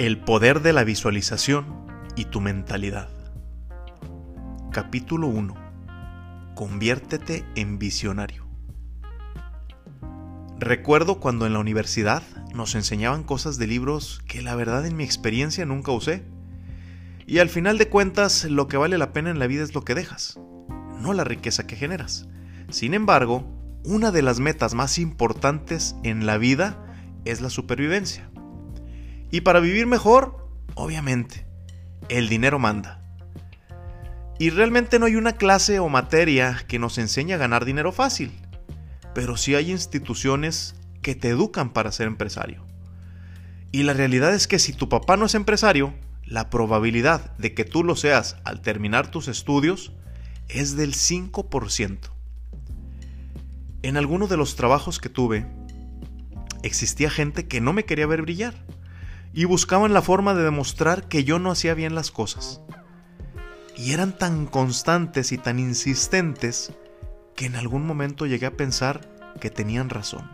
El poder de la visualización y tu mentalidad. Capítulo 1. Conviértete en visionario. Recuerdo cuando en la universidad nos enseñaban cosas de libros que la verdad en mi experiencia nunca usé. Y al final de cuentas lo que vale la pena en la vida es lo que dejas, no la riqueza que generas. Sin embargo, una de las metas más importantes en la vida es la supervivencia. Y para vivir mejor, obviamente, el dinero manda. Y realmente no hay una clase o materia que nos enseñe a ganar dinero fácil, pero sí hay instituciones que te educan para ser empresario. Y la realidad es que si tu papá no es empresario, la probabilidad de que tú lo seas al terminar tus estudios es del 5%. En alguno de los trabajos que tuve, existía gente que no me quería ver brillar y buscaban la forma de demostrar que yo no hacía bien las cosas. Y eran tan constantes y tan insistentes que en algún momento llegué a pensar que tenían razón.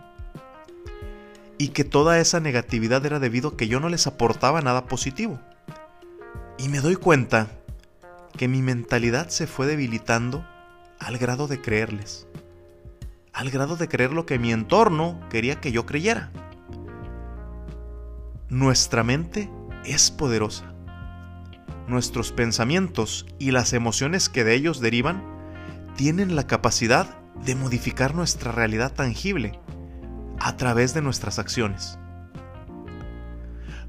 Y que toda esa negatividad era debido a que yo no les aportaba nada positivo. Y me doy cuenta que mi mentalidad se fue debilitando al grado de creerles. Al grado de creer lo que mi entorno quería que yo creyera. Nuestra mente es poderosa. Nuestros pensamientos y las emociones que de ellos derivan tienen la capacidad de modificar nuestra realidad tangible a través de nuestras acciones.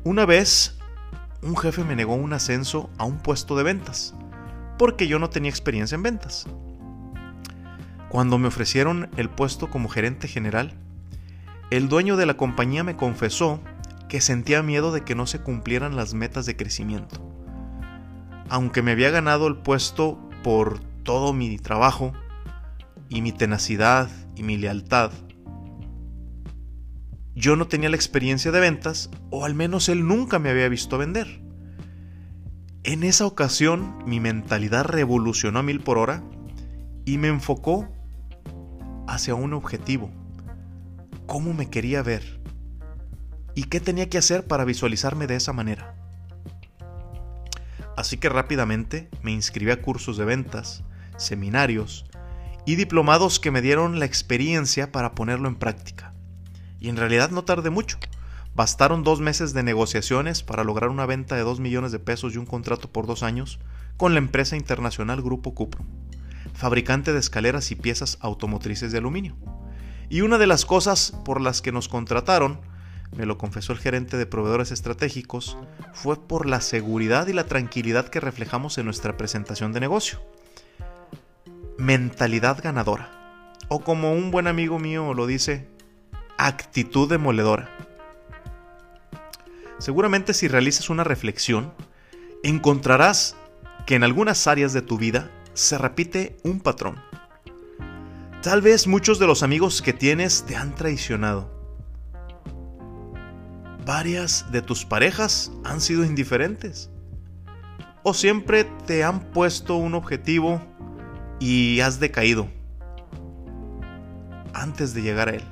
Una vez, un jefe me negó un ascenso a un puesto de ventas, porque yo no tenía experiencia en ventas. Cuando me ofrecieron el puesto como gerente general, el dueño de la compañía me confesó que sentía miedo de que no se cumplieran las metas de crecimiento. Aunque me había ganado el puesto por todo mi trabajo y mi tenacidad y mi lealtad, yo no tenía la experiencia de ventas, o al menos él nunca me había visto vender. En esa ocasión mi mentalidad revolucionó a mil por hora y me enfocó hacia un objetivo, cómo me quería ver y qué tenía que hacer para visualizarme de esa manera. Así que rápidamente me inscribí a cursos de ventas, seminarios y diplomados que me dieron la experiencia para ponerlo en práctica. Y en realidad no tardé mucho. Bastaron dos meses de negociaciones para lograr una venta de 2 millones de pesos y un contrato por dos años con la empresa internacional Grupo Cupro, fabricante de escaleras y piezas automotrices de aluminio. Y una de las cosas por las que nos contrataron me lo confesó el gerente de proveedores estratégicos, fue por la seguridad y la tranquilidad que reflejamos en nuestra presentación de negocio. Mentalidad ganadora. O como un buen amigo mío lo dice, actitud demoledora. Seguramente si realizas una reflexión, encontrarás que en algunas áreas de tu vida se repite un patrón. Tal vez muchos de los amigos que tienes te han traicionado varias de tus parejas han sido indiferentes. O siempre te han puesto un objetivo y has decaído antes de llegar a él.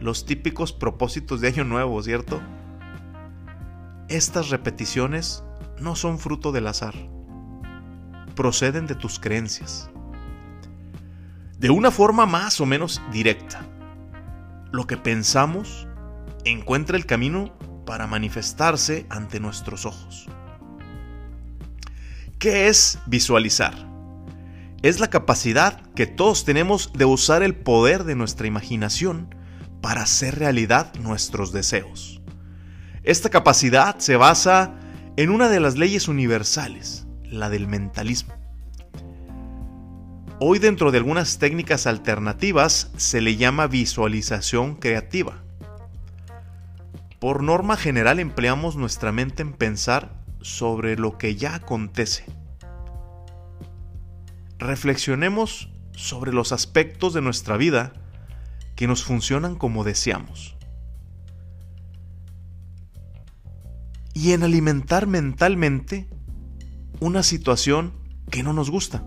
Los típicos propósitos de año nuevo, ¿cierto? Estas repeticiones no son fruto del azar. Proceden de tus creencias. De una forma más o menos directa. Lo que pensamos encuentra el camino para manifestarse ante nuestros ojos. ¿Qué es visualizar? Es la capacidad que todos tenemos de usar el poder de nuestra imaginación para hacer realidad nuestros deseos. Esta capacidad se basa en una de las leyes universales, la del mentalismo. Hoy dentro de algunas técnicas alternativas se le llama visualización creativa por norma general empleamos nuestra mente en pensar sobre lo que ya acontece. Reflexionemos sobre los aspectos de nuestra vida que nos funcionan como deseamos. Y en alimentar mentalmente una situación que no nos gusta.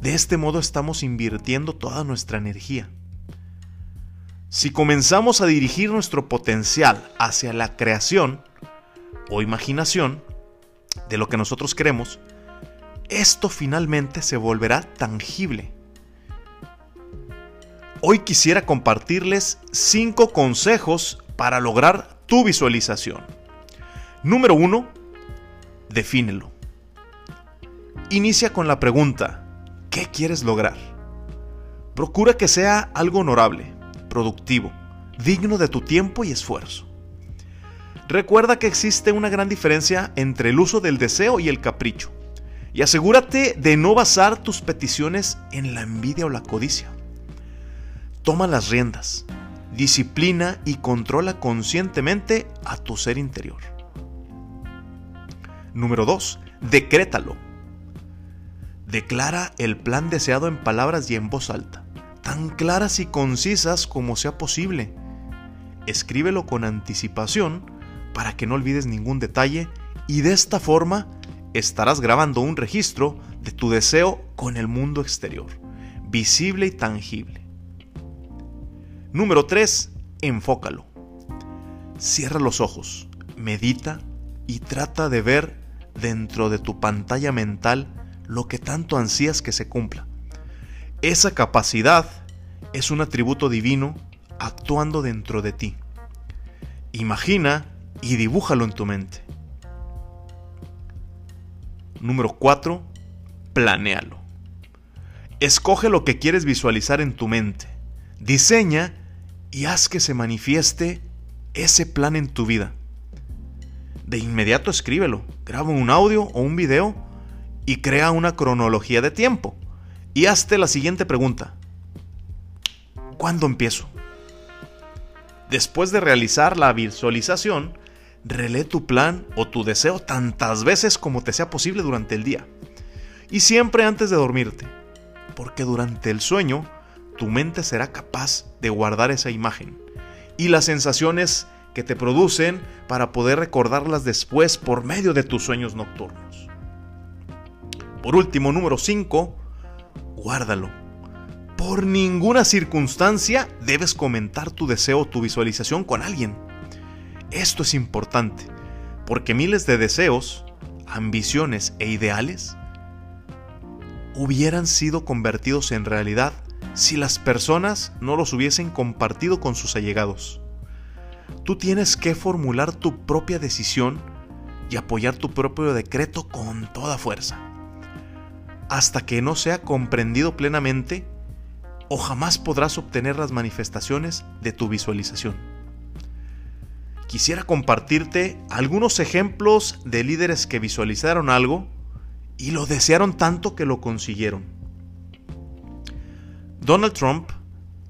De este modo estamos invirtiendo toda nuestra energía. Si comenzamos a dirigir nuestro potencial hacia la creación o imaginación de lo que nosotros queremos, esto finalmente se volverá tangible. Hoy quisiera compartirles 5 consejos para lograr tu visualización. Número 1. Defínelo. Inicia con la pregunta, ¿qué quieres lograr? Procura que sea algo honorable, productivo, digno de tu tiempo y esfuerzo. Recuerda que existe una gran diferencia entre el uso del deseo y el capricho. Y asegúrate de no basar tus peticiones en la envidia o la codicia. Toma las riendas, disciplina y controla conscientemente a tu ser interior. Número 2. Decrétalo. Declara el plan deseado en palabras y en voz alta, tan claras y concisas como sea posible. Escríbelo con anticipación para que no olvides ningún detalle y de esta forma estarás grabando un registro de tu deseo con el mundo exterior, visible y tangible. Número 3. Enfócalo. Cierra los ojos, medita y trata de ver dentro de tu pantalla mental lo que tanto ansías que se cumpla. Esa capacidad es un atributo divino actuando dentro de ti. Imagina y dibújalo en tu mente. Número 4. Planéalo. Escoge lo que quieres visualizar en tu mente. Diseña y haz que se manifieste ese plan en tu vida. De inmediato escríbelo, graba un audio o un video y crea una cronología de tiempo. Y hazte la siguiente pregunta. ¿Cuándo empiezo? Después de realizar la visualización, relee tu plan o tu deseo tantas veces como te sea posible durante el día. Y siempre antes de dormirte, porque durante el sueño tu mente será capaz de guardar esa imagen y las sensaciones que te producen para poder recordarlas después por medio de tus sueños nocturnos. Por último, número 5, guárdalo. Por ninguna circunstancia debes comentar tu deseo o tu visualización con alguien. Esto es importante, porque miles de deseos, ambiciones e ideales hubieran sido convertidos en realidad si las personas no los hubiesen compartido con sus allegados. Tú tienes que formular tu propia decisión y apoyar tu propio decreto con toda fuerza. Hasta que no sea comprendido plenamente, o jamás podrás obtener las manifestaciones de tu visualización. Quisiera compartirte algunos ejemplos de líderes que visualizaron algo y lo desearon tanto que lo consiguieron. Donald Trump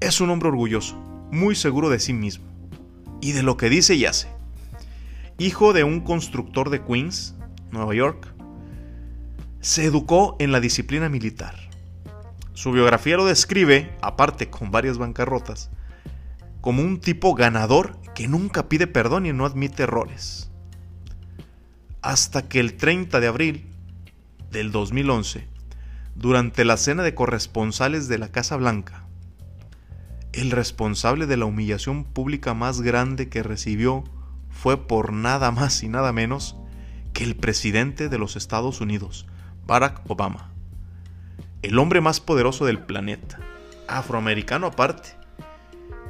es un hombre orgulloso, muy seguro de sí mismo y de lo que dice y hace. Hijo de un constructor de Queens, Nueva York, se educó en la disciplina militar. Su biografía lo describe, aparte con varias bancarrotas, como un tipo ganador que nunca pide perdón y no admite errores. Hasta que el 30 de abril del 2011 durante la cena de corresponsales de la Casa Blanca, el responsable de la humillación pública más grande que recibió fue por nada más y nada menos que el presidente de los Estados Unidos, Barack Obama, el hombre más poderoso del planeta, afroamericano aparte,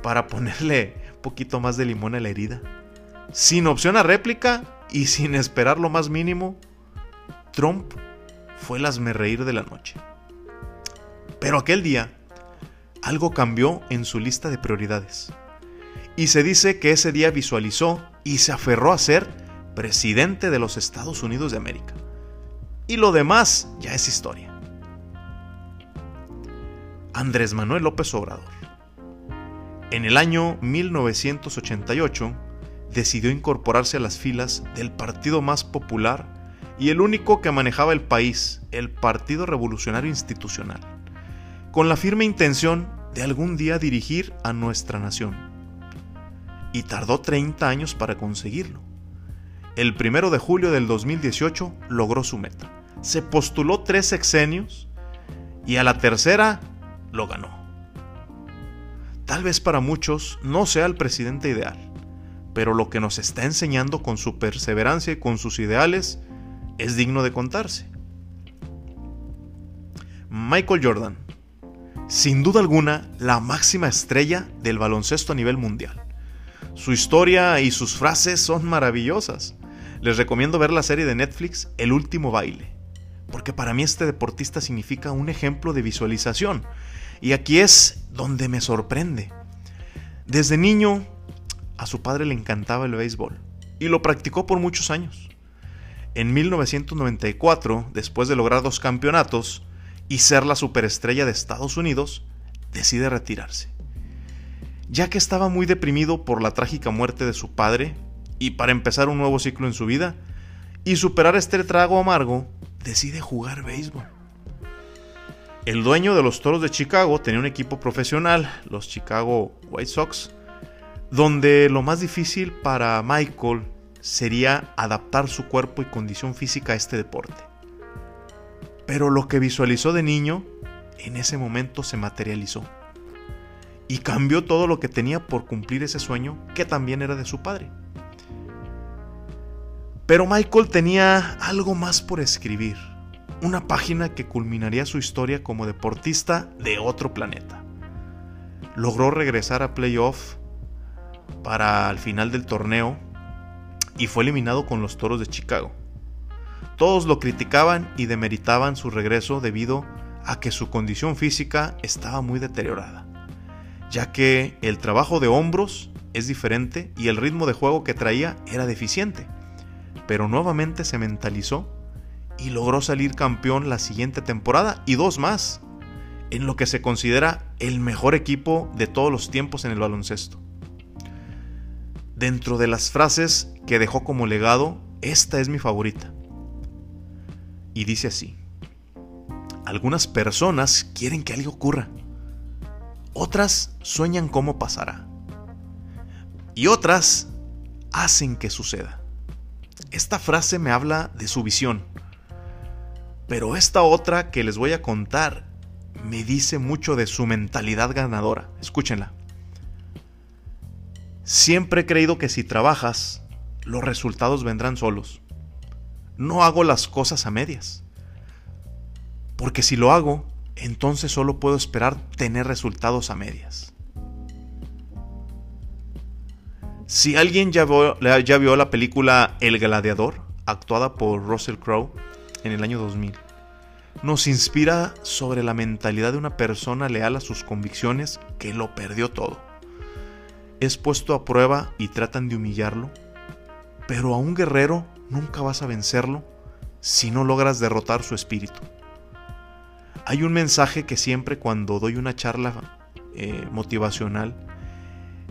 para ponerle un poquito más de limón a la herida. Sin opción a réplica y sin esperar lo más mínimo, Trump fue el reír de la noche. Pero aquel día, algo cambió en su lista de prioridades. Y se dice que ese día visualizó y se aferró a ser presidente de los Estados Unidos de América. Y lo demás ya es historia. Andrés Manuel López Obrador. En el año 1988 decidió incorporarse a las filas del partido más popular y el único que manejaba el país, el Partido Revolucionario Institucional, con la firme intención de algún día dirigir a nuestra nación. Y tardó 30 años para conseguirlo. El primero de julio del 2018 logró su meta. Se postuló tres sexenios y a la tercera lo ganó. tal vez para muchos no sea el presidente ideal, pero lo que nos está enseñando con su perseverancia y con sus ideales es digno de contarse. Michael Jordan, sin duda alguna la máxima estrella del baloncesto a nivel mundial. Su historia y sus frases son maravillosas. Les recomiendo ver la serie de Netflix El último baile, porque para mí este deportista significa un ejemplo de visualización. Y aquí es donde me sorprende. Desde niño a su padre le encantaba el béisbol y lo practicó por muchos años. En 1994, después de lograr dos campeonatos y ser la superestrella de Estados Unidos, decide retirarse. Ya que estaba muy deprimido por la trágica muerte de su padre y para empezar un nuevo ciclo en su vida y superar este trago amargo, decide jugar béisbol. El dueño de los Toros de Chicago tenía un equipo profesional, los Chicago White Sox, donde lo más difícil para Michael sería adaptar su cuerpo y condición física a este deporte. Pero lo que visualizó de niño, en ese momento se materializó. Y cambió todo lo que tenía por cumplir ese sueño que también era de su padre. Pero Michael tenía algo más por escribir, una página que culminaría su historia como deportista de otro planeta. Logró regresar a playoff para el final del torneo y fue eliminado con los Toros de Chicago. Todos lo criticaban y demeritaban su regreso debido a que su condición física estaba muy deteriorada, ya que el trabajo de hombros es diferente y el ritmo de juego que traía era deficiente pero nuevamente se mentalizó y logró salir campeón la siguiente temporada y dos más, en lo que se considera el mejor equipo de todos los tiempos en el baloncesto. Dentro de las frases que dejó como legado, esta es mi favorita. Y dice así, algunas personas quieren que algo ocurra, otras sueñan cómo pasará, y otras hacen que suceda. Esta frase me habla de su visión. Pero esta otra que les voy a contar me dice mucho de su mentalidad ganadora. Escúchenla. Siempre he creído que si trabajas, los resultados vendrán solos. No hago las cosas a medias. Porque si lo hago, entonces solo puedo esperar tener resultados a medias. Si alguien ya vio, la película El Gladiador, actuada por Russell Crowe en el año 2000, nos inspira sobre la mentalidad de una persona leal a sus convicciones que lo perdió todo. Es puesto a prueba y tratan de humillarlo, pero a un guerrero nunca vas a vencerlo si no logras derrotar su espíritu. Hay un mensaje que siempre cuando doy una charla eh, motivacional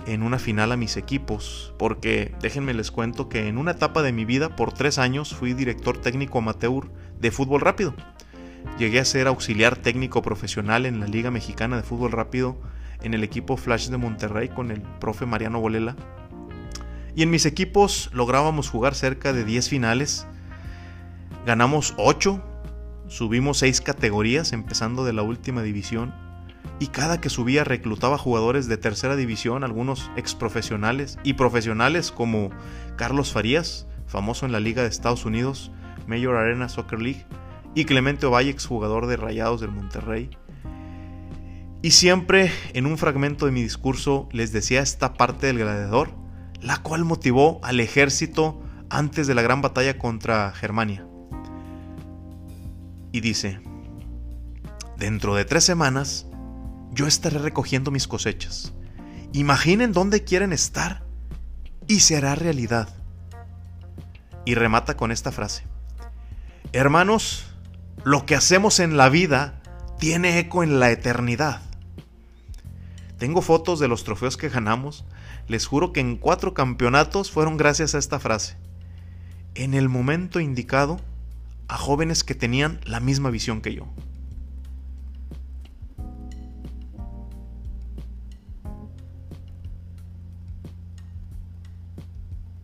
en una final a mis equipos, porque déjenme les cuento que en una etapa de mi vida por tres años fui director técnico amateur de fútbol rápido. Llegué a ser auxiliar técnico profesional en la Liga Mexicana de Fútbol Rápido en el equipo Flash de Monterrey con el profe Mariano Bolela. Y en mis equipos lográbamos jugar cerca de 10 finales. Ganamos 8, subimos 6 categorías empezando de la última división y cada que subía reclutaba jugadores de tercera división, algunos ex profesionales y profesionales como Carlos Farías, famoso en la Liga de Estados Unidos, Major Arena Soccer League, y Clemente Ovalle, jugador de Rayados del Monterrey. Y siempre en un fragmento de mi discurso les decía esta parte del gladiador, la cual motivó al ejército antes de la gran batalla contra Germania. Y dice, dentro de tres semanas, yo estaré recogiendo mis cosechas. Imaginen dónde quieren estar y se hará realidad. Y remata con esta frase. Hermanos, lo que hacemos en la vida tiene eco en la eternidad. Tengo fotos de los trofeos que ganamos. Les juro que en cuatro campeonatos fueron gracias a esta frase. En el momento indicado, a jóvenes que tenían la misma visión que yo.